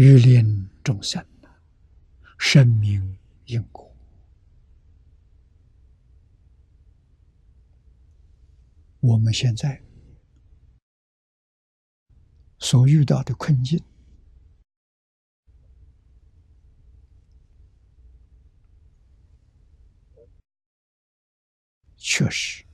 欲令众生生命因果。我们现在所遇到的困境，确实。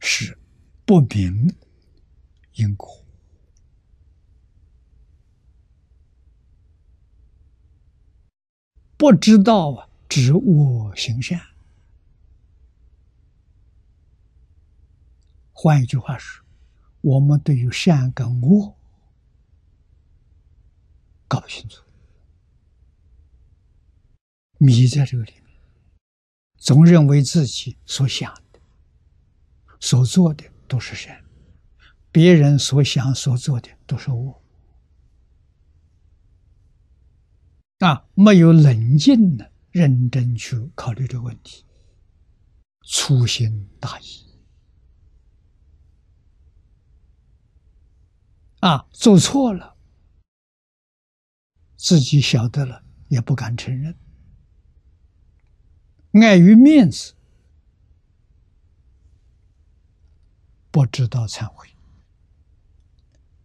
是不明因果，不知道啊，知我行善。换一句话说，我们对于善跟恶搞不清楚，迷在这个里面，总认为自己所想。所做的都是善，别人所想所做的都是恶，啊，没有冷静的认真去考虑这个问题，粗心大意，啊，做错了，自己晓得了也不敢承认，碍于面子。不知道忏悔，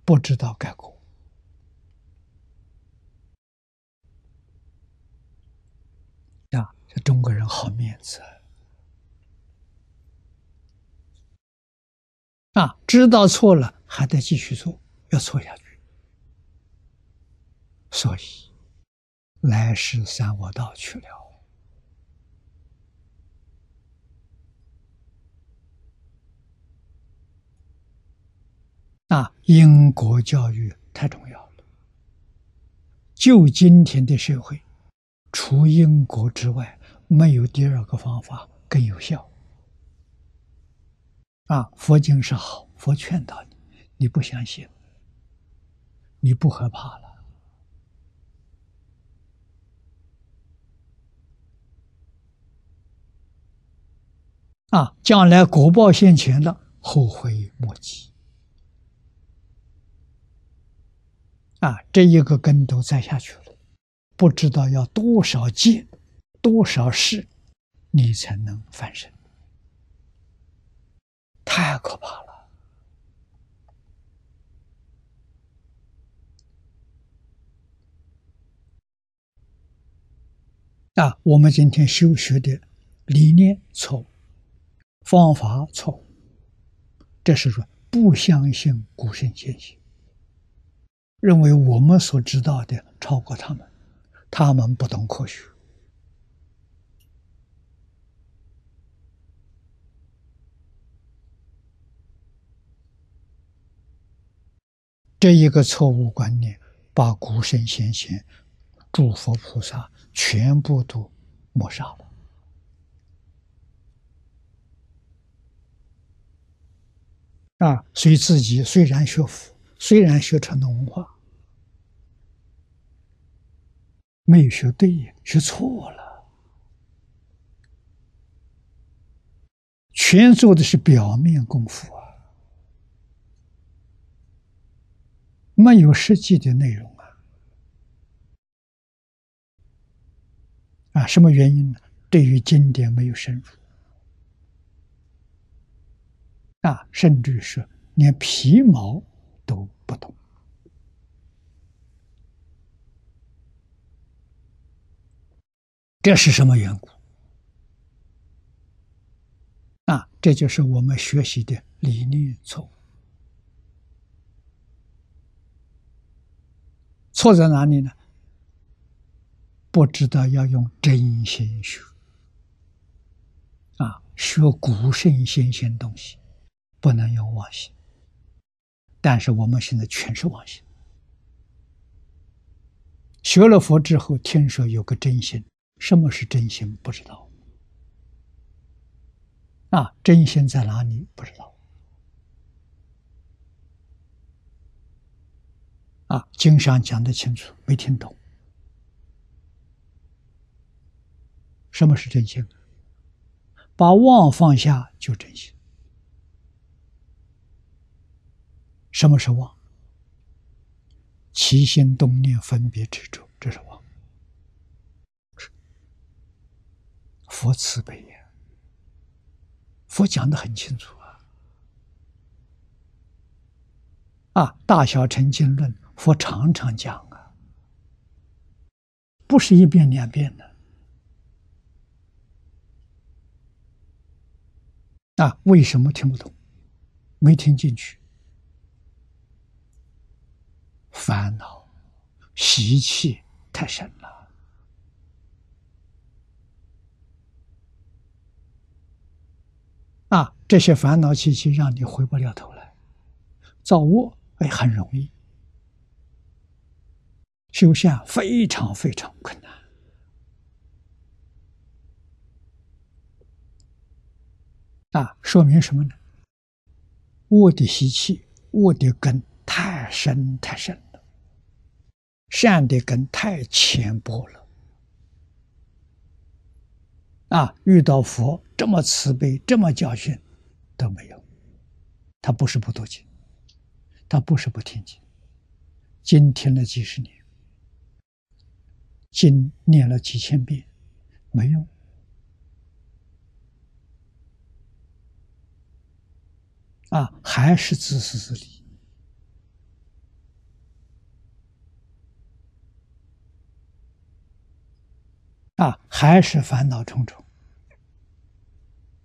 不知道改过啊！这中国人好面子啊！知道错了还得继续做，要错下去。所以来世三恶道去了。啊，因果教育太重要了。就今天的社会，除因果之外，没有第二个方法更有效。啊，佛经是好，佛劝导你，你不相信，你不害怕了。啊，将来果报现前了，后悔莫及。啊，这一个根都栽下去了，不知道要多少劫、多少世，你才能翻身，太可怕了！啊，我们今天修学的理念错误，方法错误，这是说不相信古圣先贤。认为我们所知道的超过他们，他们不懂科学。这一个错误观念，把古圣先贤、诸佛菩萨全部都抹杀了。啊，所以自己虽然学佛，虽然学传统文化。没有学对，学错了，全做的是表面功夫啊，没有实际的内容啊！啊，什么原因呢？对于经典没有深入啊，甚至是连皮毛都不懂。这是什么缘故？啊，这就是我们学习的理念错误。错在哪里呢？不知道要用真心学。啊，学古圣先贤东西，不能用妄心。但是我们现在全是妄心。学了佛之后，听说有个真心。什么是真心？不知道。啊，真心在哪里？不知道。啊，经上讲的清楚，没听懂。什么是真心？把妄放下就真心。什么是妄？起心动念、分别执着，这是妄。佛慈悲呀，佛讲的很清楚啊。啊，大小乘经论，佛常常讲啊，不是一遍两遍的。啊，为什么听不懂？没听进去。烦恼习气太深了啊！这些烦恼习气让你回不了头来，造恶哎很容易，修下非常非常困难啊！说明什么呢？恶的习气，恶的根太深太深。善的根太浅薄了，啊！遇到佛这么慈悲，这么教训都没有，他不是不读经，他不是不听经，经听了几十年，经念了几千遍，没用，啊，还是自私自利。啊，还是烦恼重重。